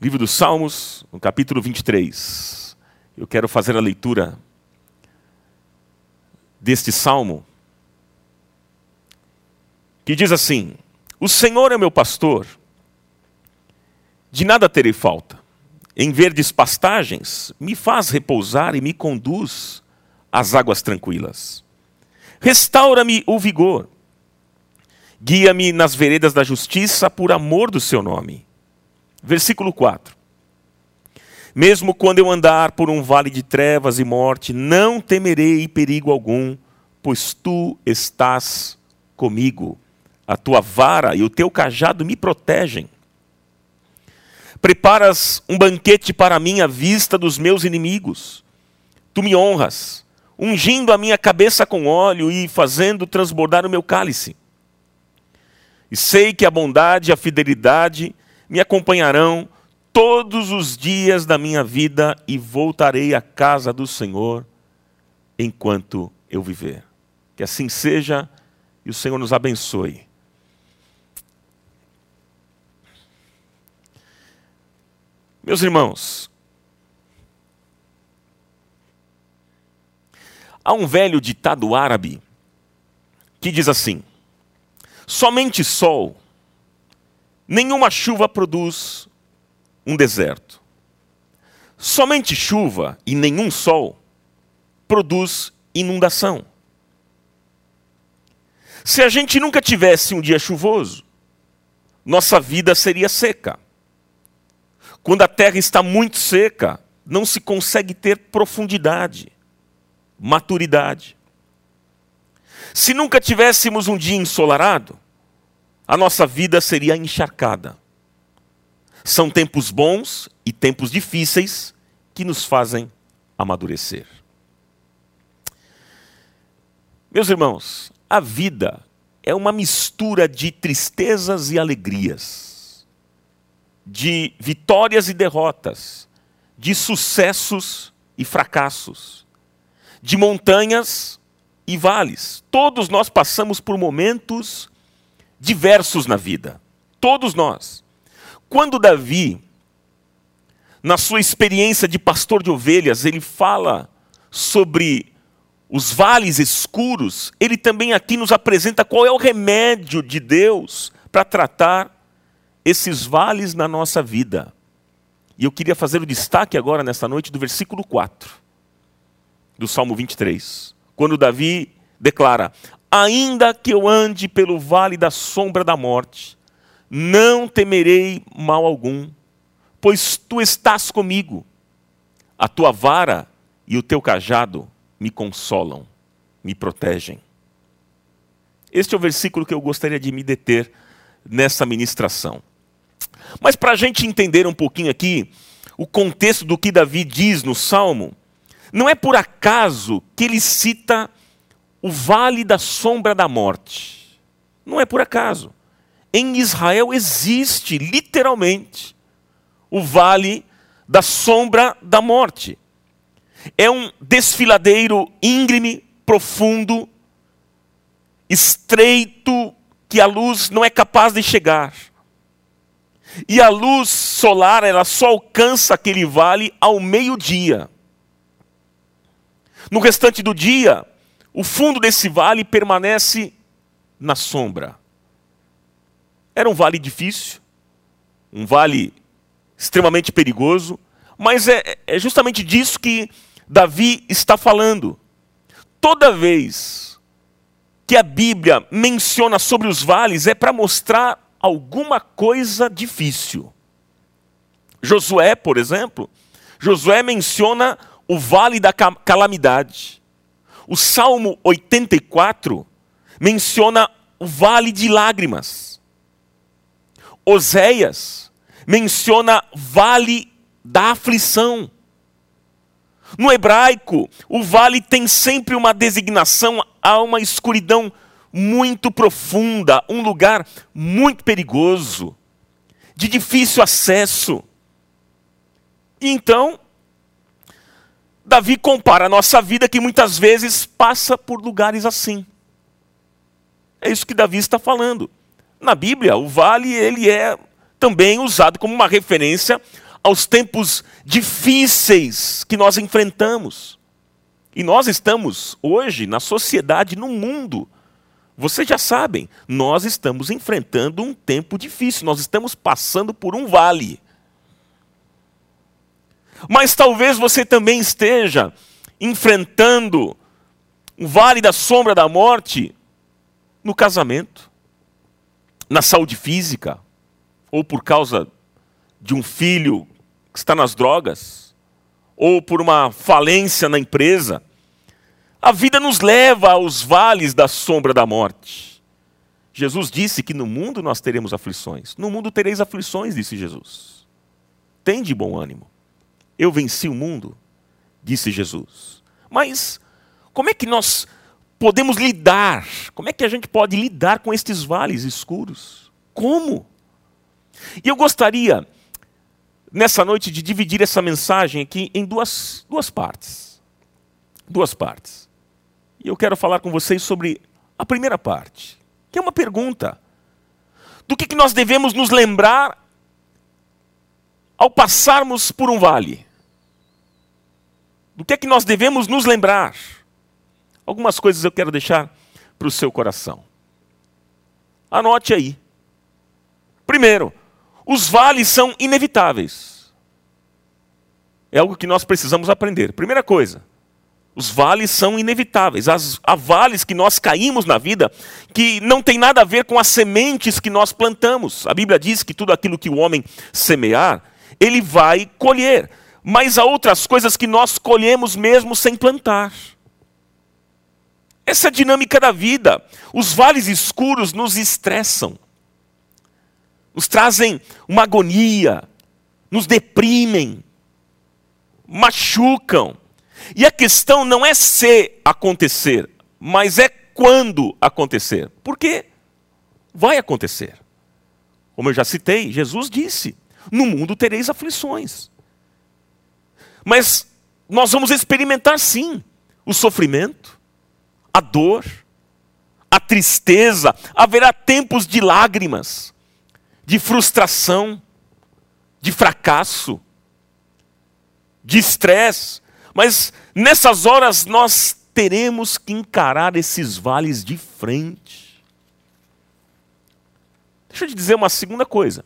Livro dos Salmos, no capítulo 23. Eu quero fazer a leitura deste salmo que diz assim: O Senhor é meu pastor, de nada terei falta. Em verdes pastagens, me faz repousar e me conduz às águas tranquilas. Restaura-me o vigor. Guia-me nas veredas da justiça por amor do seu nome. Versículo 4. Mesmo quando eu andar por um vale de trevas e morte, não temerei perigo algum, pois tu estás comigo. A tua vara e o teu cajado me protegem. Preparas um banquete para mim à vista dos meus inimigos. Tu me honras, ungindo a minha cabeça com óleo e fazendo transbordar o meu cálice. E sei que a bondade e a fidelidade me acompanharão todos os dias da minha vida e voltarei à casa do Senhor enquanto eu viver. Que assim seja e o Senhor nos abençoe. Meus irmãos, há um velho ditado árabe que diz assim: somente sol, nenhuma chuva produz um deserto. Somente chuva e nenhum sol produz inundação. Se a gente nunca tivesse um dia chuvoso, nossa vida seria seca. Quando a terra está muito seca, não se consegue ter profundidade, maturidade. Se nunca tivéssemos um dia ensolarado, a nossa vida seria encharcada. São tempos bons e tempos difíceis que nos fazem amadurecer. Meus irmãos, a vida é uma mistura de tristezas e alegrias, de vitórias e derrotas, de sucessos e fracassos, de montanhas e vales. Todos nós passamos por momentos diversos na vida. Todos nós. Quando Davi, na sua experiência de pastor de ovelhas, ele fala sobre os vales escuros, ele também aqui nos apresenta qual é o remédio de Deus para tratar esses vales na nossa vida. E eu queria fazer o destaque agora, nesta noite, do versículo 4 do Salmo 23, quando Davi declara: Ainda que eu ande pelo vale da sombra da morte, não temerei mal algum, pois tu estás comigo. A tua vara e o teu cajado me consolam, me protegem. Este é o versículo que eu gostaria de me deter nessa ministração. Mas para a gente entender um pouquinho aqui o contexto do que Davi diz no Salmo, não é por acaso que ele cita o vale da sombra da morte. Não é por acaso. Em Israel existe, literalmente, o vale da sombra da morte. É um desfiladeiro íngreme, profundo, estreito, que a luz não é capaz de chegar. E a luz solar, ela só alcança aquele vale ao meio-dia. No restante do dia, o fundo desse vale permanece na sombra. Era um vale difícil, um vale extremamente perigoso, mas é, é justamente disso que Davi está falando. Toda vez que a Bíblia menciona sobre os vales, é para mostrar alguma coisa difícil. Josué, por exemplo, Josué menciona o vale da calamidade. O Salmo 84 menciona o vale de lágrimas. Oséias menciona vale da aflição. No hebraico, o vale tem sempre uma designação a uma escuridão muito profunda, um lugar muito perigoso, de difícil acesso. E então, Davi compara a nossa vida que muitas vezes passa por lugares assim. É isso que Davi está falando. Na Bíblia, o vale ele é também usado como uma referência aos tempos difíceis que nós enfrentamos. E nós estamos hoje na sociedade, no mundo. Vocês já sabem, nós estamos enfrentando um tempo difícil, nós estamos passando por um vale. Mas talvez você também esteja enfrentando um vale da sombra da morte no casamento, na saúde física, ou por causa de um filho que está nas drogas, ou por uma falência na empresa. A vida nos leva aos vales da sombra da morte. Jesus disse que no mundo nós teremos aflições. No mundo tereis aflições, disse Jesus. Tem de bom ânimo. Eu venci o mundo, disse Jesus. Mas como é que nós podemos lidar? Como é que a gente pode lidar com estes vales escuros? Como? E eu gostaria, nessa noite, de dividir essa mensagem aqui em duas, duas partes. Duas partes. E eu quero falar com vocês sobre a primeira parte, que é uma pergunta. Do que, que nós devemos nos lembrar ao passarmos por um vale? Do que é que nós devemos nos lembrar? Algumas coisas eu quero deixar para o seu coração. Anote aí. Primeiro, os vales são inevitáveis. É algo que nós precisamos aprender. Primeira coisa, os vales são inevitáveis. As, há vales que nós caímos na vida que não tem nada a ver com as sementes que nós plantamos. A Bíblia diz que tudo aquilo que o homem semear, ele vai colher. Mas há outras coisas que nós colhemos mesmo sem plantar. Essa é dinâmica da vida. Os vales escuros nos estressam nos trazem uma agonia, nos deprimem, machucam. E a questão não é se acontecer, mas é quando acontecer. Porque vai acontecer. Como eu já citei, Jesus disse: No mundo tereis aflições. Mas nós vamos experimentar sim o sofrimento, a dor, a tristeza, haverá tempos de lágrimas de frustração, de fracasso, de estresse. Mas nessas horas nós teremos que encarar esses vales de frente. Deixa eu te dizer uma segunda coisa.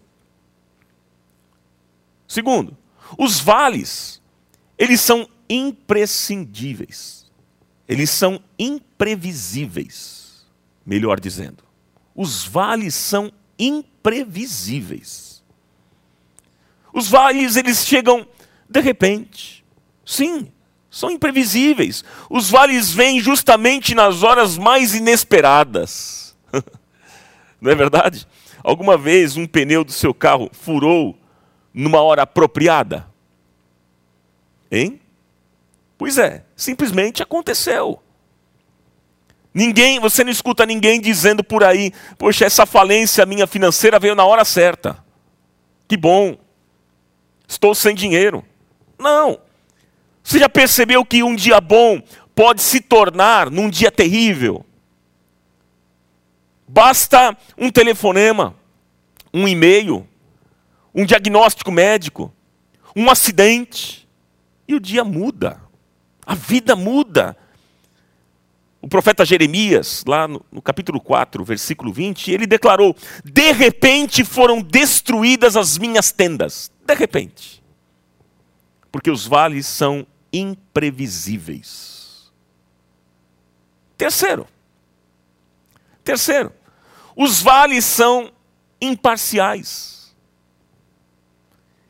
Segundo, os vales, eles são imprescindíveis. Eles são imprevisíveis, melhor dizendo. Os vales são imprevisíveis. Os vales, eles chegam de repente. Sim, são imprevisíveis. Os vales vêm justamente nas horas mais inesperadas. Não é verdade? Alguma vez um pneu do seu carro furou numa hora apropriada? Hein? Pois é, simplesmente aconteceu. Ninguém, você não escuta ninguém dizendo por aí, poxa, essa falência minha financeira veio na hora certa. Que bom. Estou sem dinheiro. Não. Você já percebeu que um dia bom pode se tornar num dia terrível? Basta um telefonema, um e-mail, um diagnóstico médico, um acidente, e o dia muda. A vida muda. O profeta Jeremias, lá no, no, capítulo 4, versículo 20, ele declarou: De repente foram destruídas as minhas tendas. De repente. Porque os vales são imprevisíveis. Terceiro. Terceiro. Os vales são imparciais.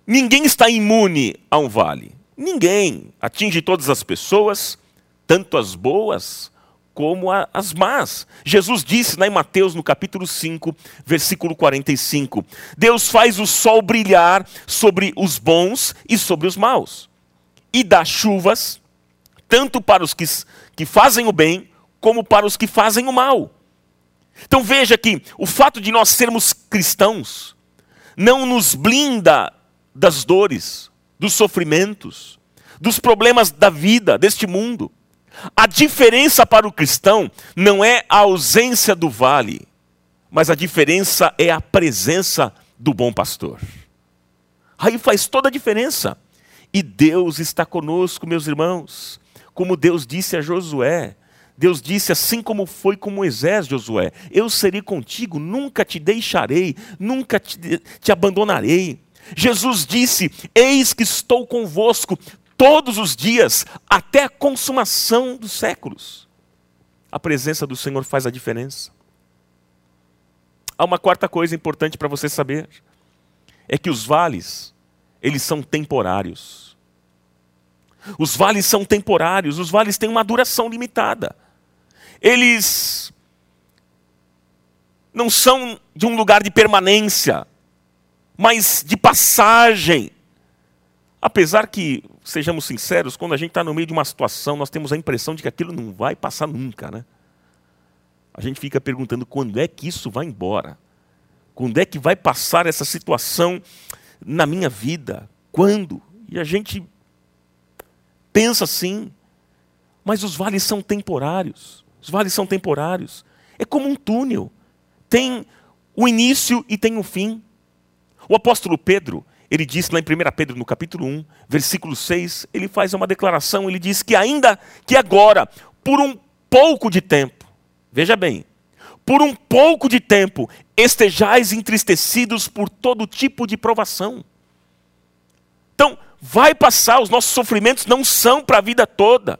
Ninguém está imune a um vale. Ninguém atinge todas as pessoas, tanto as boas como as más. Jesus disse lá em Mateus, no capítulo 5, versículo 45: Deus faz o sol brilhar sobre os bons e sobre os maus, e dá chuvas, tanto para os que, que fazem o bem, como para os que fazem o mal. Então veja que o fato de nós sermos cristãos não nos blinda das dores, dos sofrimentos, dos problemas da vida, deste mundo. A diferença para o cristão não é a ausência do vale, mas a diferença é a presença do bom pastor. Aí faz toda a diferença. E Deus está conosco, meus irmãos, como Deus disse a Josué. Deus disse, assim como foi com Moisés, Josué: Eu serei contigo, nunca te deixarei, nunca te, te abandonarei. Jesus disse: Eis que estou convosco todos os dias, até a consumação dos séculos. A presença do Senhor faz a diferença. Há uma quarta coisa importante para você saber: é que os vales, eles são temporários. Os vales são temporários, os vales têm uma duração limitada. Eles não são de um lugar de permanência, mas de passagem. Apesar que, sejamos sinceros, quando a gente está no meio de uma situação, nós temos a impressão de que aquilo não vai passar nunca, né? A gente fica perguntando quando é que isso vai embora? Quando é que vai passar essa situação na minha vida? Quando? E a gente pensa assim, mas os vales são temporários. Os vales são temporários. É como um túnel. Tem o início e tem o fim. O apóstolo Pedro, ele disse lá em 1 Pedro, no capítulo 1, versículo 6, ele faz uma declaração, ele diz que ainda que agora, por um pouco de tempo, veja bem, por um pouco de tempo, estejais entristecidos por todo tipo de provação. Então, vai passar, os nossos sofrimentos não são para a vida toda.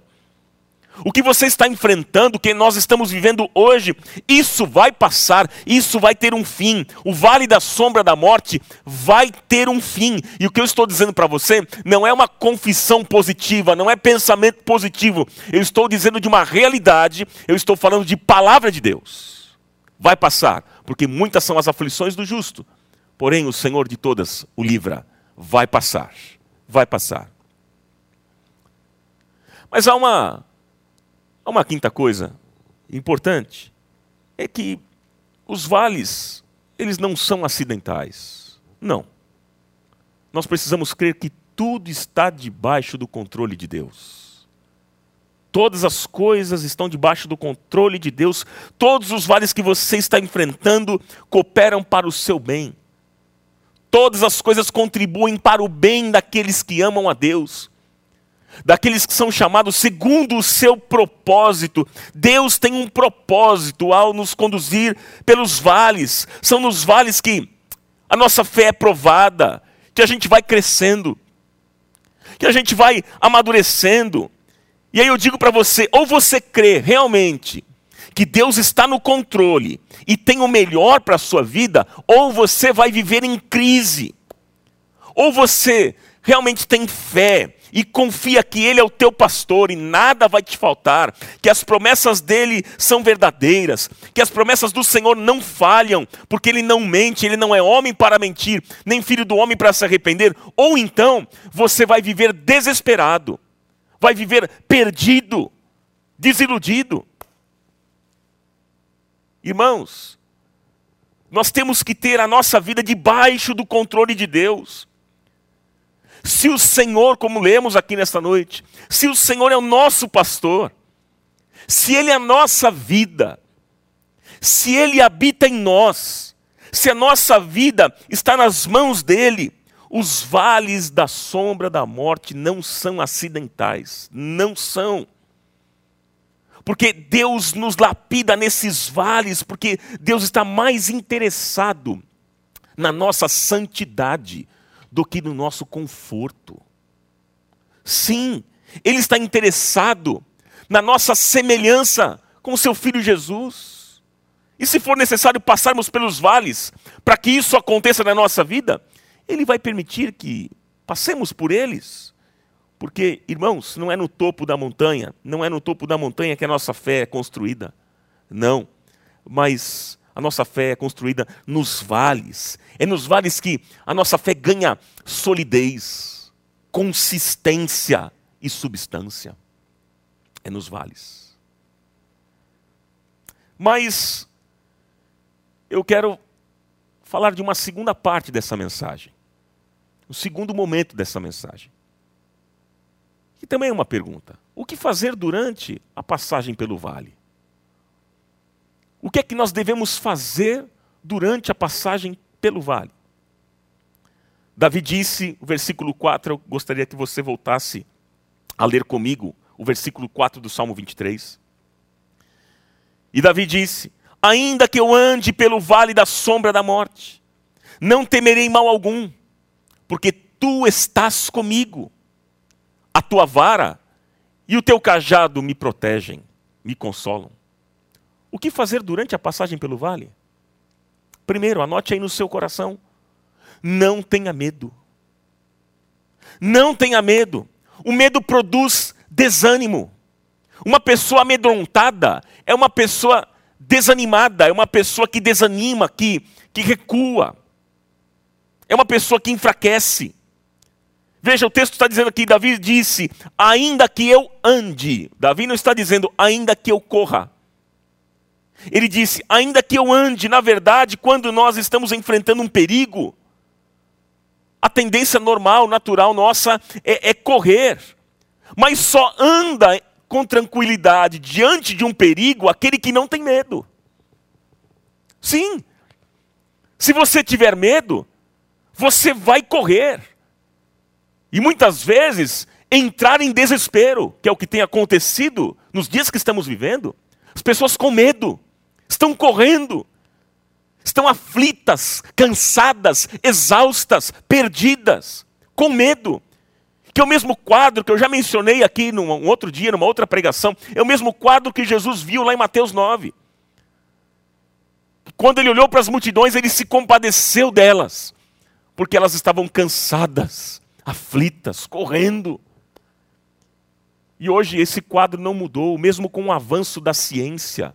O que você está enfrentando, o que nós estamos vivendo hoje, isso vai passar, isso vai ter um fim. O vale da sombra da morte vai ter um fim. E o que eu estou dizendo para você não é uma confissão positiva, não é pensamento positivo. Eu estou dizendo de uma realidade, eu estou falando de palavra de Deus. Vai passar, porque muitas são as aflições do justo. Porém, o Senhor de todas o livra. Vai passar. Vai passar. Mas há uma uma quinta coisa importante é que os vales, eles não são acidentais. Não. Nós precisamos crer que tudo está debaixo do controle de Deus. Todas as coisas estão debaixo do controle de Deus. Todos os vales que você está enfrentando cooperam para o seu bem. Todas as coisas contribuem para o bem daqueles que amam a Deus daqueles que são chamados segundo o seu propósito. Deus tem um propósito ao nos conduzir pelos vales. São nos vales que a nossa fé é provada, que a gente vai crescendo, que a gente vai amadurecendo. E aí eu digo para você: ou você crê realmente que Deus está no controle e tem o melhor para a sua vida, ou você vai viver em crise. Ou você realmente tem fé e confia que Ele é o teu pastor e nada vai te faltar, que as promessas dele são verdadeiras, que as promessas do Senhor não falham, porque Ele não mente, Ele não é homem para mentir, nem filho do homem para se arrepender, ou então você vai viver desesperado, vai viver perdido, desiludido. Irmãos, nós temos que ter a nossa vida debaixo do controle de Deus. Se o Senhor, como lemos aqui nesta noite, se o Senhor é o nosso pastor, se Ele é a nossa vida, se Ele habita em nós, se a nossa vida está nas mãos dEle, os vales da sombra da morte não são acidentais, não são. Porque Deus nos lapida nesses vales, porque Deus está mais interessado na nossa santidade do que no nosso conforto. Sim, Ele está interessado na nossa semelhança com o seu Filho Jesus. E se for necessário passarmos pelos vales para que isso aconteça na nossa vida, Ele vai permitir que passemos por eles. Porque, irmãos, não é no topo da montanha, não é no topo da montanha que a nossa fé é construída. Não. Mas a nossa fé é construída nos vales. É nos vales que a nossa fé ganha solidez, consistência e substância. É nos vales. Mas eu quero falar de uma segunda parte dessa mensagem. O segundo momento dessa mensagem. E também é uma pergunta: o que fazer durante a passagem pelo vale? O que é que nós devemos fazer durante a passagem pelo vale? Davi disse, o versículo 4, eu gostaria que você voltasse a ler comigo o versículo 4 do Salmo 23. E Davi disse: Ainda que eu ande pelo vale da sombra da morte, não temerei mal algum, porque tu estás comigo. A tua vara e o teu cajado me protegem, me consolam. O que fazer durante a passagem pelo vale? Primeiro, anote aí no seu coração: não tenha medo. Não tenha medo. O medo produz desânimo. Uma pessoa amedrontada é uma pessoa desanimada, é uma pessoa que desanima, que, que recua. É uma pessoa que enfraquece. Veja, o texto está dizendo aqui: Davi disse, ainda que eu ande. Davi não está dizendo, ainda que eu corra. Ele disse: ainda que eu ande, na verdade, quando nós estamos enfrentando um perigo, a tendência normal, natural nossa é, é correr. Mas só anda com tranquilidade diante de um perigo aquele que não tem medo. Sim. Se você tiver medo, você vai correr. E muitas vezes entrar em desespero, que é o que tem acontecido nos dias que estamos vivendo. As pessoas com medo estão correndo, estão aflitas, cansadas, exaustas, perdidas, com medo. Que é o mesmo quadro que eu já mencionei aqui num outro dia, numa outra pregação, é o mesmo quadro que Jesus viu lá em Mateus 9. Quando ele olhou para as multidões, ele se compadeceu delas, porque elas estavam cansadas, aflitas, correndo. E hoje esse quadro não mudou, mesmo com o avanço da ciência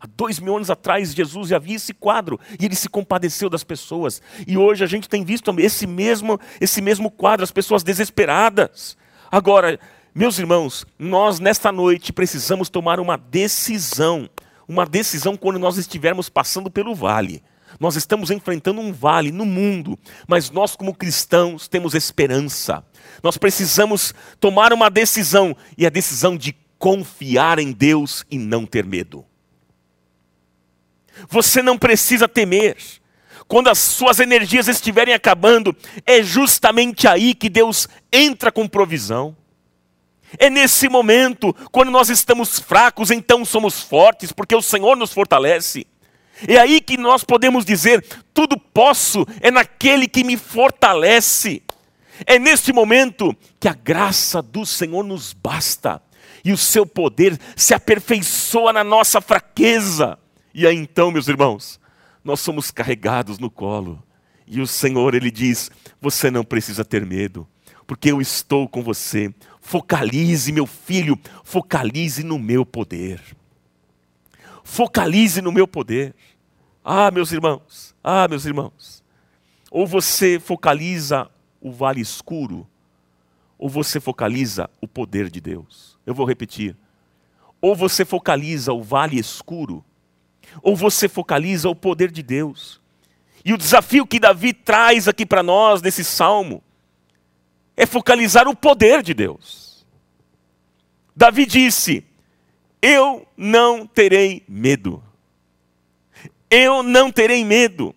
Há dois mil anos atrás, Jesus já via esse quadro e ele se compadeceu das pessoas. E hoje a gente tem visto esse mesmo, esse mesmo quadro, as pessoas desesperadas. Agora, meus irmãos, nós nesta noite precisamos tomar uma decisão. Uma decisão quando nós estivermos passando pelo vale. Nós estamos enfrentando um vale no mundo, mas nós, como cristãos, temos esperança. Nós precisamos tomar uma decisão, e a decisão de confiar em Deus e não ter medo. Você não precisa temer. Quando as suas energias estiverem acabando, é justamente aí que Deus entra com provisão. É nesse momento, quando nós estamos fracos, então somos fortes, porque o Senhor nos fortalece. É aí que nós podemos dizer: tudo posso, é naquele que me fortalece. É neste momento que a graça do Senhor nos basta e o seu poder se aperfeiçoa na nossa fraqueza. E aí então, meus irmãos, nós somos carregados no colo. E o Senhor, Ele diz: Você não precisa ter medo, porque eu estou com você. Focalize, meu filho, focalize no meu poder. Focalize no meu poder. Ah, meus irmãos, ah, meus irmãos. Ou você focaliza o vale escuro, ou você focaliza o poder de Deus. Eu vou repetir. Ou você focaliza o vale escuro, ou você focaliza o poder de Deus. E o desafio que Davi traz aqui para nós nesse salmo é focalizar o poder de Deus. Davi disse: Eu não terei medo. Eu não terei medo.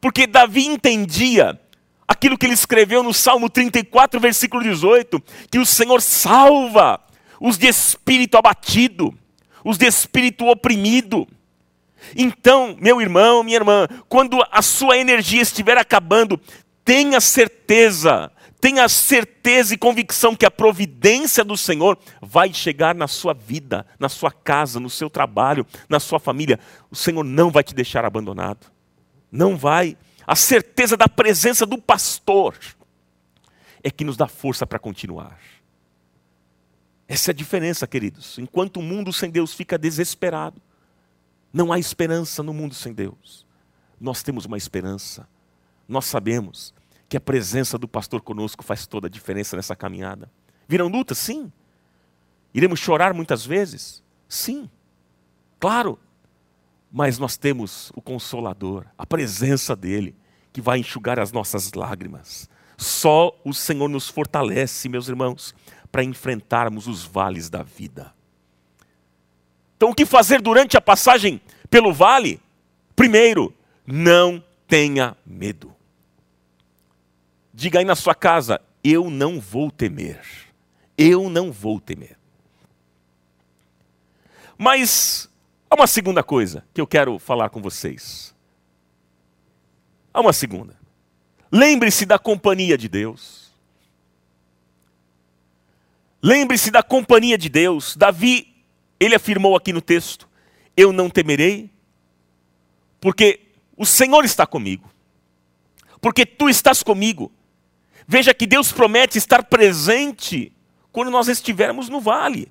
Porque Davi entendia aquilo que ele escreveu no Salmo 34, versículo 18, que o Senhor salva os de espírito abatido, os de espírito oprimido. Então, meu irmão, minha irmã, quando a sua energia estiver acabando, tenha certeza, tenha certeza e convicção que a providência do Senhor vai chegar na sua vida, na sua casa, no seu trabalho, na sua família. O Senhor não vai te deixar abandonado. Não vai. A certeza da presença do pastor é que nos dá força para continuar. Essa é a diferença, queridos. Enquanto o mundo sem Deus fica desesperado, não há esperança no mundo sem Deus. Nós temos uma esperança. Nós sabemos que a presença do pastor conosco faz toda a diferença nessa caminhada. Virão lutas? Sim. Iremos chorar muitas vezes? Sim. Claro. Mas nós temos o Consolador, a presença dEle, que vai enxugar as nossas lágrimas. Só o Senhor nos fortalece, meus irmãos, para enfrentarmos os vales da vida. Então, o que fazer durante a passagem pelo vale? Primeiro, não tenha medo. Diga aí na sua casa: eu não vou temer. Eu não vou temer. Mas há uma segunda coisa que eu quero falar com vocês. Há uma segunda. Lembre-se da companhia de Deus. Lembre-se da companhia de Deus. Davi, ele afirmou aqui no texto: Eu não temerei, porque o Senhor está comigo. Porque tu estás comigo. Veja que Deus promete estar presente quando nós estivermos no vale.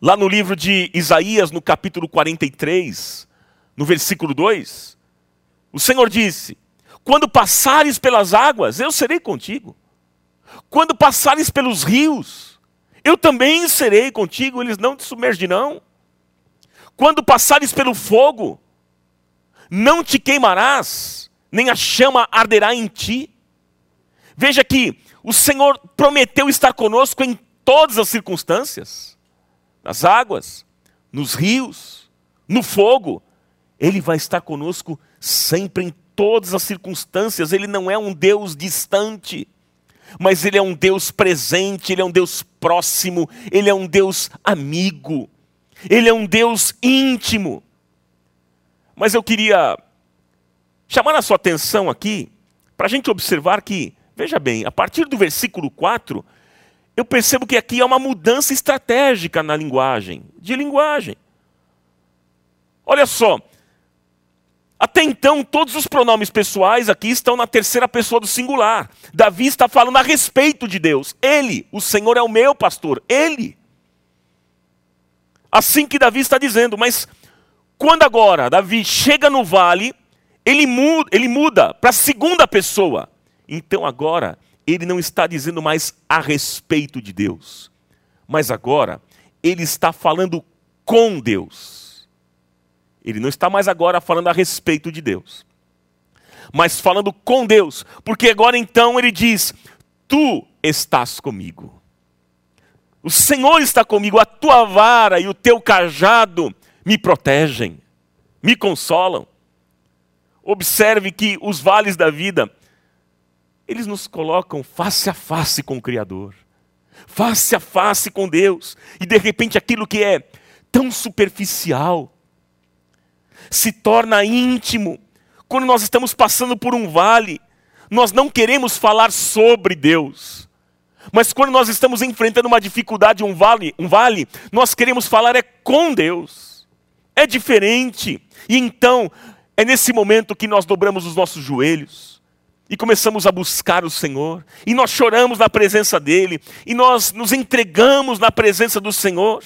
Lá no livro de Isaías, no capítulo 43, no versículo 2, o Senhor disse: Quando passares pelas águas, eu serei contigo. Quando passares pelos rios, eu também serei contigo, eles não te submergirão. Quando passares pelo fogo, não te queimarás, nem a chama arderá em ti. Veja que o Senhor prometeu estar conosco em todas as circunstâncias nas águas, nos rios, no fogo. Ele vai estar conosco sempre em todas as circunstâncias. Ele não é um Deus distante, mas Ele é um Deus presente, Ele é um Deus próximo, Ele é um Deus amigo, Ele é um Deus íntimo. Mas eu queria chamar a sua atenção aqui para a gente observar que Veja bem, a partir do versículo 4, eu percebo que aqui há uma mudança estratégica na linguagem, de linguagem. Olha só, até então todos os pronomes pessoais aqui estão na terceira pessoa do singular. Davi está falando a respeito de Deus. Ele, o Senhor é o meu pastor, ele. Assim que Davi está dizendo, mas quando agora Davi chega no vale, ele muda, ele muda para a segunda pessoa. Então agora, ele não está dizendo mais a respeito de Deus, mas agora ele está falando com Deus. Ele não está mais agora falando a respeito de Deus, mas falando com Deus, porque agora então ele diz: Tu estás comigo. O Senhor está comigo, a tua vara e o teu cajado me protegem, me consolam. Observe que os vales da vida eles nos colocam face a face com o Criador, face a face com Deus, e de repente aquilo que é tão superficial se torna íntimo. Quando nós estamos passando por um vale, nós não queremos falar sobre Deus. Mas quando nós estamos enfrentando uma dificuldade, um vale, um vale, nós queremos falar é com Deus. É diferente. E então, é nesse momento que nós dobramos os nossos joelhos e começamos a buscar o Senhor, e nós choramos na presença dEle, e nós nos entregamos na presença do Senhor.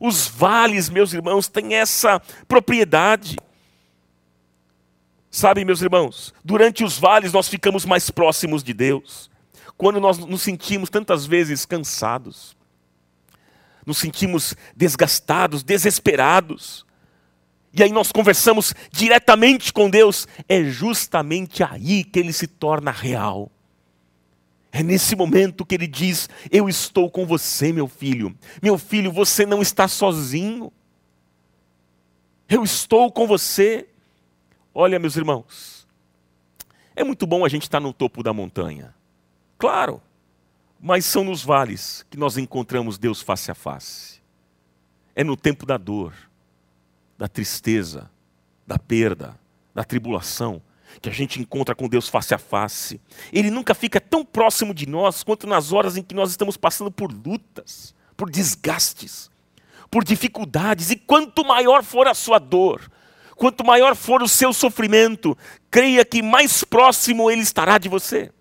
Os vales, meus irmãos, têm essa propriedade. Sabe, meus irmãos, durante os vales nós ficamos mais próximos de Deus. Quando nós nos sentimos tantas vezes cansados, nos sentimos desgastados, desesperados, e aí nós conversamos diretamente com Deus, é justamente aí que ele se torna real. É nesse momento que ele diz: Eu estou com você, meu filho. Meu filho, você não está sozinho. Eu estou com você. Olha, meus irmãos, É muito bom a gente estar no topo da montanha. Claro. Mas são nos vales que nós encontramos Deus face a face. É no tempo da dor, da tristeza, da perda, da tribulação, que a gente encontra com Deus face a face. Ele nunca fica tão próximo de nós quanto nas horas em que nós estamos passando por lutas, por desgastes, por dificuldades. E quanto maior for a sua dor, quanto maior for o seu sofrimento, creia que mais próximo Ele estará de você.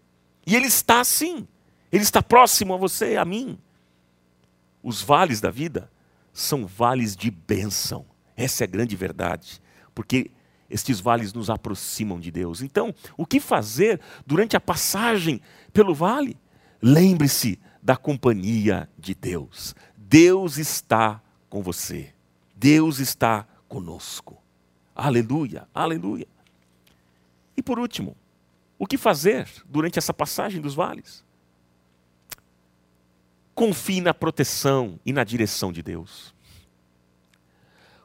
E Ele está assim. Ele está próximo a você, a mim. Os vales da vida são vales de bênção. Essa é a grande verdade. Porque estes vales nos aproximam de Deus. Então, o que fazer durante a passagem pelo vale? Lembre-se da companhia de Deus. Deus está com você. Deus está conosco. Aleluia, aleluia. E por último, o que fazer durante essa passagem dos vales? Confie na proteção e na direção de Deus.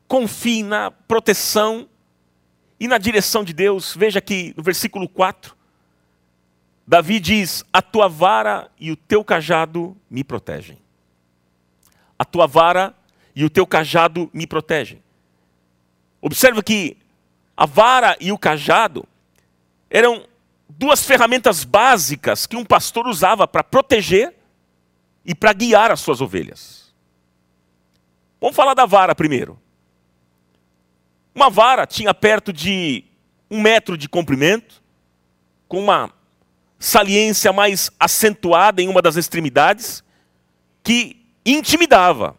Confie na proteção e na direção de Deus. Veja que no versículo 4, Davi diz: A tua vara e o teu cajado me protegem. A tua vara e o teu cajado me protegem. Observa que a vara e o cajado eram duas ferramentas básicas que um pastor usava para proteger e para guiar as suas ovelhas. Vamos falar da vara primeiro. Uma vara tinha perto de um metro de comprimento, com uma saliência mais acentuada em uma das extremidades, que intimidava.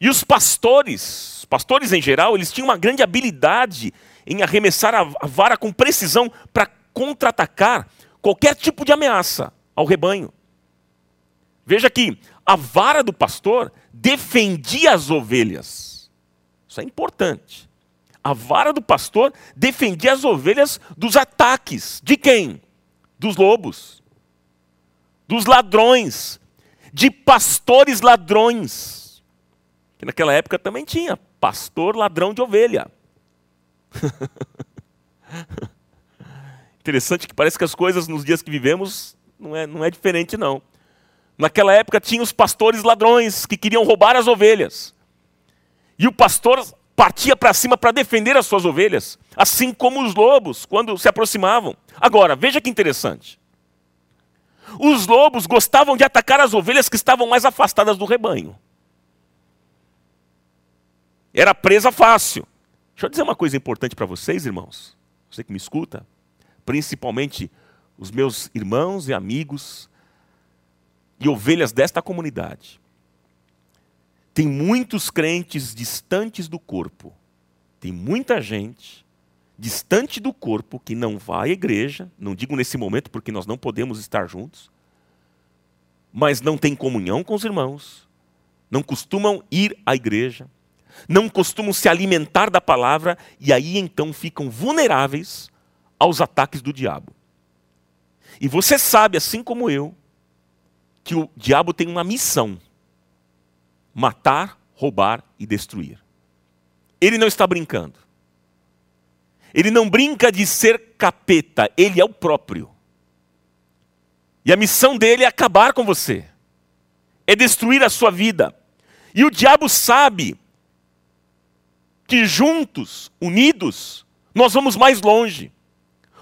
E os pastores, pastores em geral, eles tinham uma grande habilidade em arremessar a vara com precisão para contra-atacar qualquer tipo de ameaça ao rebanho. Veja que a vara do pastor defendia as ovelhas. Isso é importante. A vara do pastor defendia as ovelhas dos ataques. De quem? Dos lobos, dos ladrões, de pastores ladrões. Que naquela época também tinha pastor ladrão de ovelha. Interessante que parece que as coisas nos dias que vivemos não é, não é diferente, não. Naquela época tinha os pastores ladrões que queriam roubar as ovelhas. E o pastor partia para cima para defender as suas ovelhas, assim como os lobos, quando se aproximavam. Agora, veja que interessante. Os lobos gostavam de atacar as ovelhas que estavam mais afastadas do rebanho. Era presa fácil. Deixa eu dizer uma coisa importante para vocês, irmãos. Você que me escuta, principalmente os meus irmãos e amigos e ovelhas desta comunidade. Tem muitos crentes distantes do corpo. Tem muita gente distante do corpo que não vai à igreja, não digo nesse momento porque nós não podemos estar juntos, mas não tem comunhão com os irmãos, não costumam ir à igreja, não costumam se alimentar da palavra. E aí então ficam vulneráveis aos ataques do diabo. E você sabe, assim como eu, que o diabo tem uma missão matar, roubar e destruir. Ele não está brincando. Ele não brinca de ser capeta, ele é o próprio. E a missão dele é acabar com você, é destruir a sua vida. E o diabo sabe que juntos, unidos, nós vamos mais longe.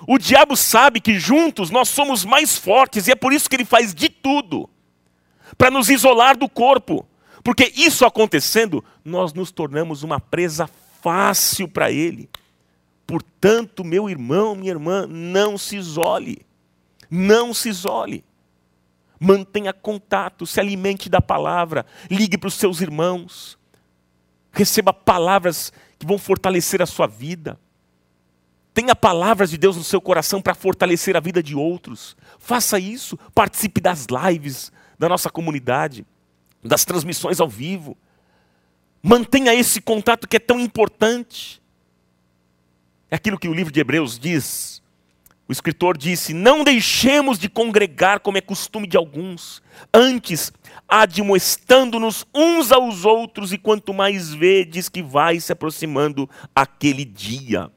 O diabo sabe que juntos nós somos mais fortes e é por isso que ele faz de tudo para nos isolar do corpo, porque isso acontecendo, nós nos tornamos uma presa fácil para ele. Portanto, meu irmão, minha irmã, não se isole. Não se isole. Mantenha contato, se alimente da palavra, ligue para os seus irmãos. Receba palavras que vão fortalecer a sua vida. Tenha palavras de Deus no seu coração para fortalecer a vida de outros. Faça isso, participe das lives da nossa comunidade das transmissões ao vivo. Mantenha esse contato que é tão importante. É aquilo que o livro de Hebreus diz. O escritor disse: Não deixemos de congregar como é costume de alguns, antes admoestando-nos uns aos outros, e quanto mais vedes que vai se aproximando aquele dia.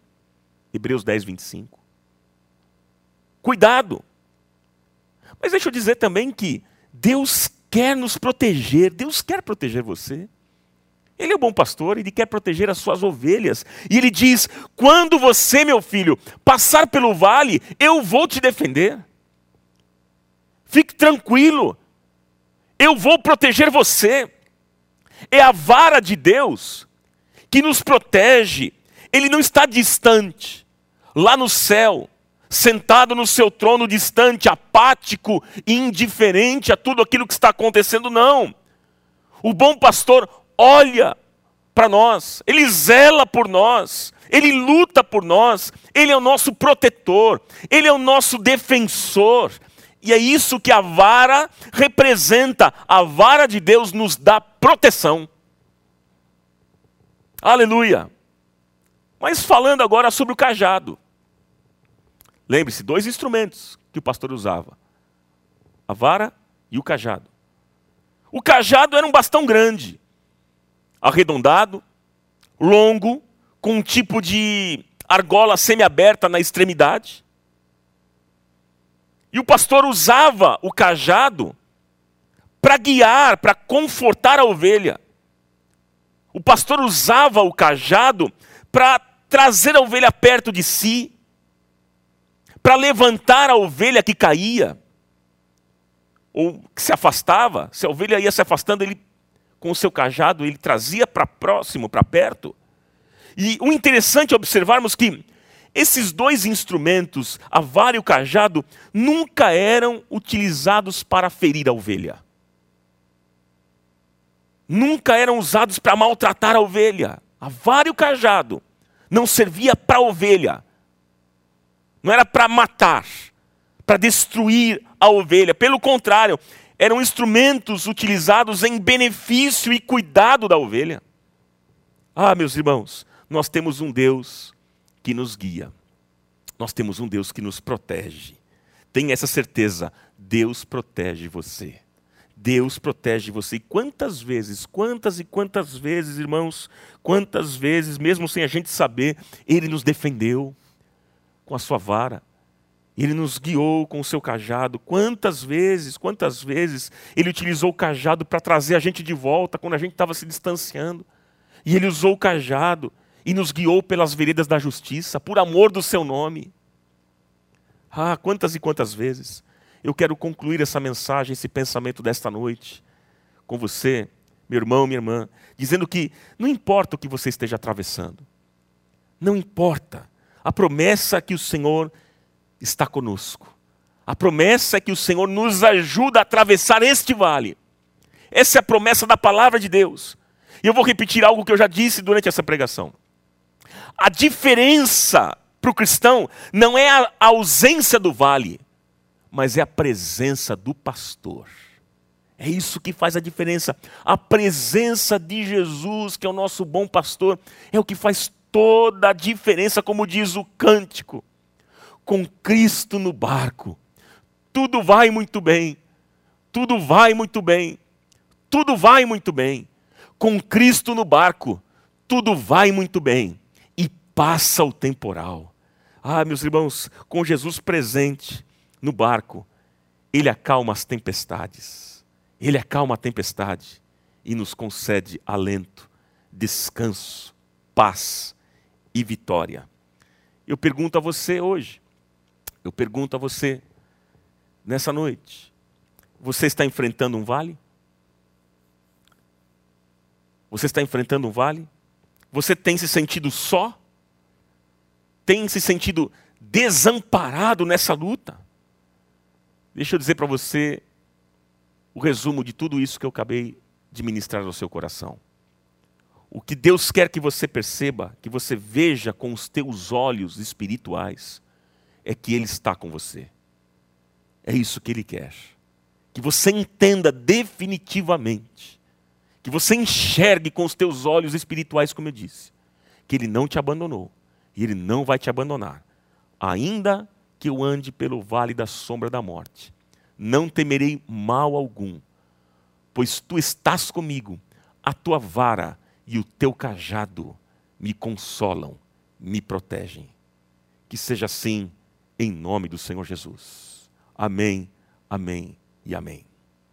Hebreus 10, 25. cuidado. Mas deixa eu dizer também que Deus quer nos proteger, Deus quer proteger você. Ele é o bom pastor, ele quer proteger as suas ovelhas. E ele diz: quando você, meu filho, passar pelo vale, eu vou te defender. Fique tranquilo, eu vou proteger você. É a vara de Deus que nos protege, ele não está distante, lá no céu, sentado no seu trono distante, apático, indiferente a tudo aquilo que está acontecendo, não. O bom pastor olha para nós, ele zela por nós, ele luta por nós, ele é o nosso protetor, ele é o nosso defensor. E é isso que a vara representa. A vara de Deus nos dá proteção. Aleluia. Mas falando agora sobre o cajado. Lembre-se, dois instrumentos que o pastor usava: a vara e o cajado. O cajado era um bastão grande, arredondado, longo, com um tipo de argola semi-aberta na extremidade. E o pastor usava o cajado para guiar, para confortar a ovelha. O pastor usava o cajado para trazer a ovelha perto de si, para levantar a ovelha que caía, ou que se afastava. Se a ovelha ia se afastando, ele com o seu cajado, ele trazia para próximo, para perto. E o interessante é observarmos que esses dois instrumentos, a vara e o cajado, nunca eram utilizados para ferir a ovelha. Nunca eram usados para maltratar a ovelha. A vara e o cajado não servia para a ovelha. Não era para matar, para destruir a ovelha. Pelo contrário, eram instrumentos utilizados em benefício e cuidado da ovelha. Ah, meus irmãos, nós temos um Deus que nos guia. Nós temos um Deus que nos protege. Tenha essa certeza, Deus protege você. Deus protege você. E quantas vezes, quantas e quantas vezes, irmãos, quantas vezes, mesmo sem a gente saber, Ele nos defendeu com a sua vara. Ele nos guiou com o seu cajado. Quantas vezes, quantas vezes ele utilizou o cajado para trazer a gente de volta quando a gente estava se distanciando. E ele usou o cajado e nos guiou pelas veredas da justiça, por amor do seu nome. Ah, quantas e quantas vezes. Eu quero concluir essa mensagem, esse pensamento desta noite com você, meu irmão, minha irmã, dizendo que não importa o que você esteja atravessando, não importa. A promessa é que o Senhor está conosco. A promessa é que o Senhor nos ajuda a atravessar este vale. Essa é a promessa da palavra de Deus. E eu vou repetir algo que eu já disse durante essa pregação. A diferença para o cristão não é a ausência do vale, mas é a presença do pastor. É isso que faz a diferença. A presença de Jesus, que é o nosso bom pastor, é o que faz toda a diferença, como diz o cântico com Cristo no barco. Tudo vai muito bem. Tudo vai muito bem. Tudo vai muito bem. Com Cristo no barco, tudo vai muito bem. E passa o temporal. Ah, meus irmãos, com Jesus presente no barco, ele acalma as tempestades. Ele acalma a tempestade e nos concede alento, descanso, paz e vitória. Eu pergunto a você hoje: eu pergunto a você, nessa noite, você está enfrentando um vale? Você está enfrentando um vale? Você tem se sentido só? Tem se sentido desamparado nessa luta? Deixa eu dizer para você o resumo de tudo isso que eu acabei de ministrar ao seu coração. O que Deus quer que você perceba, que você veja com os teus olhos espirituais, é que Ele está com você. É isso que Ele quer. Que você entenda definitivamente, que você enxergue com os teus olhos espirituais, como eu disse, que Ele não te abandonou e Ele não vai te abandonar, ainda que eu ande pelo vale da sombra da morte. Não temerei mal algum, pois tu estás comigo, a tua vara e o teu cajado me consolam, me protegem. Que seja assim em nome do Senhor Jesus. Amém, amém e amém.